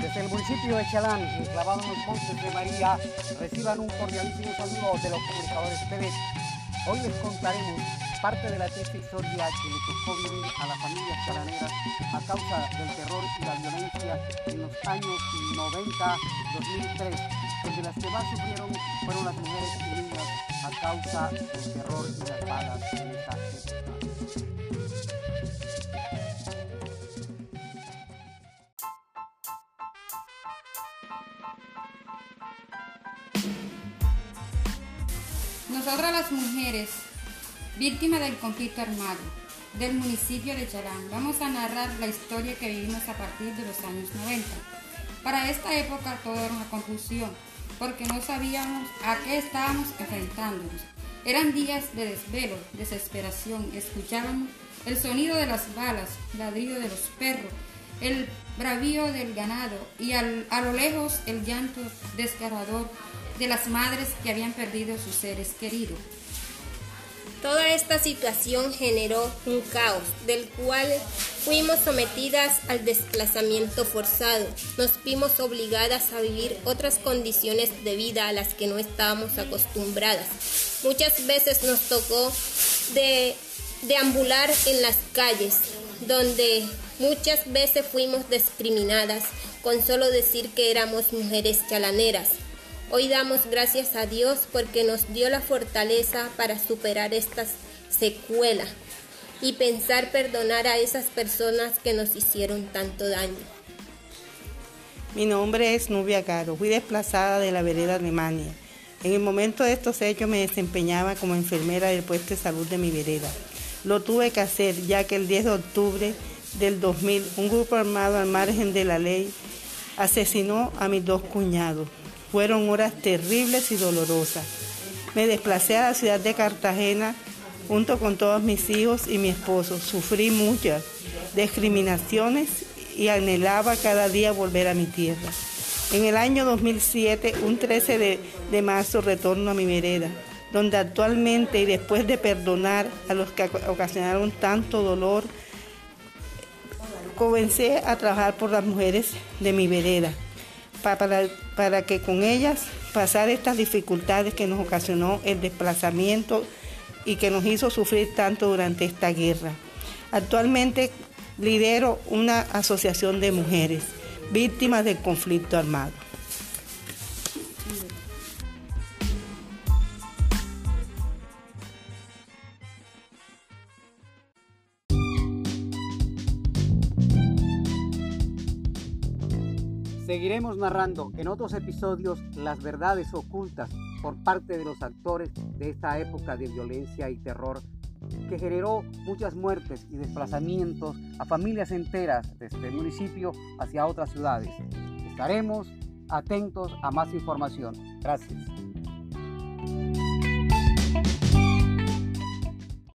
Desde el municipio de Chalán, enclavado en los montes de María, reciban un cordialísimo saludo de los comunicadores TV. Hoy les contaremos parte de la triste historia que le tocó vivir a las familias chalaneras a causa del terror y la violencia en los años 90-2003, donde las que más sufrieron fueron las mujeres y niñas a causa del terror y las balas en esa Nosotras las mujeres, víctimas del conflicto armado del municipio de Chalán, vamos a narrar la historia que vivimos a partir de los años 90. Para esta época todo era una confusión, porque no sabíamos a qué estábamos enfrentándonos. Eran días de desvelo, desesperación, escuchábamos el sonido de las balas, ladrido de los perros, el bravío del ganado y al- a lo lejos el llanto desgarrador de las madres que habían perdido sus seres queridos. Toda esta situación generó un caos, del cual fuimos sometidas al desplazamiento forzado. Nos vimos obligadas a vivir otras condiciones de vida a las que no estábamos acostumbradas. Muchas veces nos tocó de deambular en las calles, donde muchas veces fuimos discriminadas con solo decir que éramos mujeres chalaneras. Hoy damos gracias a Dios porque nos dio la fortaleza para superar estas secuelas y pensar perdonar a esas personas que nos hicieron tanto daño. Mi nombre es Nubia Caro. Fui desplazada de la vereda Alemania. En el momento de estos hechos me desempeñaba como enfermera del puesto de salud de mi vereda. Lo tuve que hacer ya que el 10 de octubre del 2000 un grupo armado al margen de la ley asesinó a mis dos cuñados. Fueron horas terribles y dolorosas. Me desplacé a la ciudad de Cartagena junto con todos mis hijos y mi esposo. Sufrí muchas discriminaciones y anhelaba cada día volver a mi tierra. En el año 2007, un 13 de, de marzo, retorno a mi vereda, donde actualmente y después de perdonar a los que ocasionaron tanto dolor, comencé a trabajar por las mujeres de mi vereda, pa- para, para que con ellas pasar estas dificultades que nos ocasionó el desplazamiento y que nos hizo sufrir tanto durante esta guerra. Actualmente lidero una asociación de mujeres víctimas del conflicto armado. Seguiremos narrando en otros episodios las verdades ocultas por parte de los actores de esta época de violencia y terror que generó muchas muertes y desplazamientos a familias enteras desde el municipio hacia otras ciudades. Estaremos atentos a más información. Gracias.